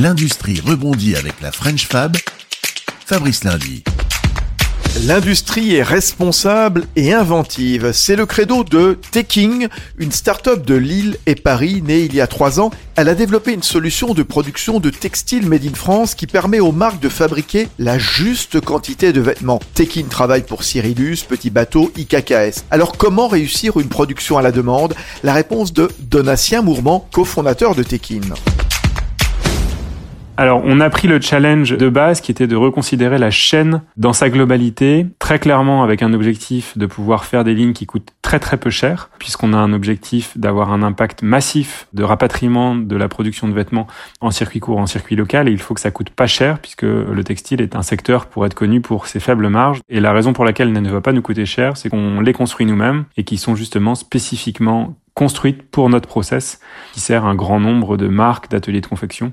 L'industrie rebondit avec la French Fab. Fabrice Lundi. L'industrie est responsable et inventive. C'est le credo de Taking, une start-up de Lille et Paris née il y a trois ans. Elle a développé une solution de production de textiles made in France qui permet aux marques de fabriquer la juste quantité de vêtements. Tekin travaille pour Cyrillus, Petit Bateau, IKKS. Alors comment réussir une production à la demande? La réponse de Donatien Mourmand, cofondateur de Tekin. Alors, on a pris le challenge de base qui était de reconsidérer la chaîne dans sa globalité, très clairement avec un objectif de pouvoir faire des lignes qui coûtent très très peu cher, puisqu'on a un objectif d'avoir un impact massif de rapatriement de la production de vêtements en circuit court, en circuit local, et il faut que ça coûte pas cher, puisque le textile est un secteur pour être connu pour ses faibles marges. Et la raison pour laquelle elle ne va pas nous coûter cher, c'est qu'on les construit nous-mêmes et qui sont justement spécifiquement construites pour notre process, qui sert un grand nombre de marques, d'ateliers de confection.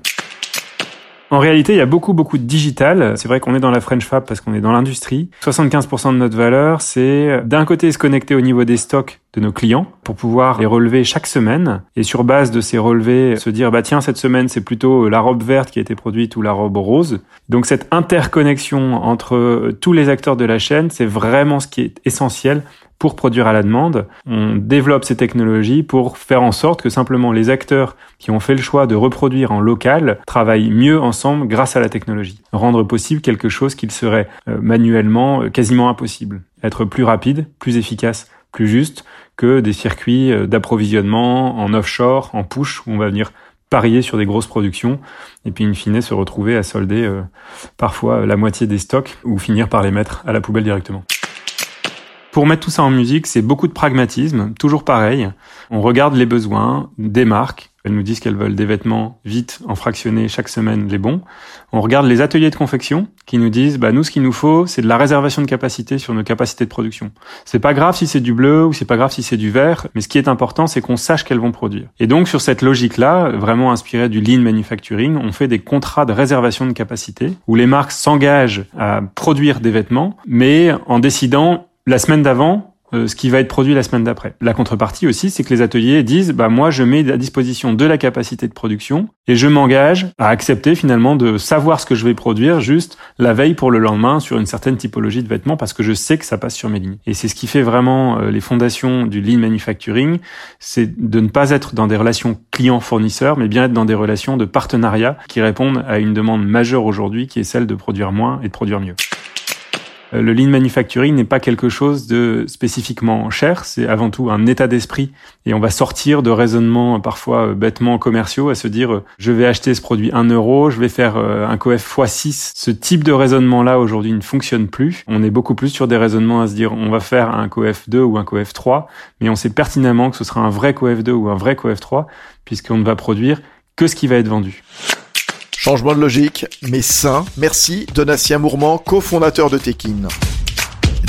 En réalité, il y a beaucoup, beaucoup de digital. C'est vrai qu'on est dans la French Fab parce qu'on est dans l'industrie. 75% de notre valeur, c'est d'un côté se connecter au niveau des stocks de nos clients pour pouvoir les relever chaque semaine et sur base de ces relevés se dire bah tiens cette semaine c'est plutôt la robe verte qui a été produite ou la robe rose. Donc cette interconnexion entre tous les acteurs de la chaîne, c'est vraiment ce qui est essentiel pour produire à la demande. On développe ces technologies pour faire en sorte que simplement les acteurs qui ont fait le choix de reproduire en local travaillent mieux ensemble grâce à la technologie. Rendre possible quelque chose qu'il serait euh, manuellement euh, quasiment impossible. Être plus rapide, plus efficace, plus juste que des circuits euh, d'approvisionnement en offshore, en push, où on va venir parier sur des grosses productions et puis in fine se retrouver à solder parfois la moitié des stocks ou finir par les mettre à la poubelle directement. Pour mettre tout ça en musique, c'est beaucoup de pragmatisme, toujours pareil. On regarde les besoins des marques. Elles nous disent qu'elles veulent des vêtements vite, en fractionné chaque semaine, les bons. On regarde les ateliers de confection qui nous disent, bah, nous, ce qu'il nous faut, c'est de la réservation de capacité sur nos capacités de production. C'est pas grave si c'est du bleu ou c'est pas grave si c'est du vert, mais ce qui est important, c'est qu'on sache qu'elles vont produire. Et donc, sur cette logique-là, vraiment inspirée du lean manufacturing, on fait des contrats de réservation de capacité où les marques s'engagent à produire des vêtements, mais en décidant la semaine d'avant euh, ce qui va être produit la semaine d'après. La contrepartie aussi, c'est que les ateliers disent, bah moi je mets à disposition de la capacité de production et je m'engage à accepter finalement de savoir ce que je vais produire juste la veille pour le lendemain sur une certaine typologie de vêtements parce que je sais que ça passe sur mes lignes. Et c'est ce qui fait vraiment euh, les fondations du lean manufacturing, c'est de ne pas être dans des relations clients-fournisseurs, mais bien être dans des relations de partenariat qui répondent à une demande majeure aujourd'hui qui est celle de produire moins et de produire mieux. Euh, le lean manufacturing n'est pas quelque chose de spécifiquement cher, c'est avant tout un état d'esprit et on va sortir de raisonnements parfois euh, bêtement commerciaux à se dire euh, je vais acheter ce produit 1 euro, je vais faire un coef x6. Ce type de raisonnement-là aujourd'hui ne fonctionne plus. On est beaucoup plus sur des raisonnements à se dire on va faire un coef 2 ou un coef 3, mais on sait pertinemment que ce sera un vrai coef 2 ou un vrai coef 3 puisqu'on ne va produire que ce qui va être vendu. Changement de logique, mais sain. Merci Donatien Mourmand, cofondateur de Tekin.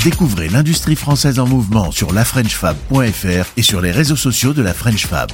Découvrez l'industrie française en mouvement sur lafrenchfab.fr et sur les réseaux sociaux de la French Fab.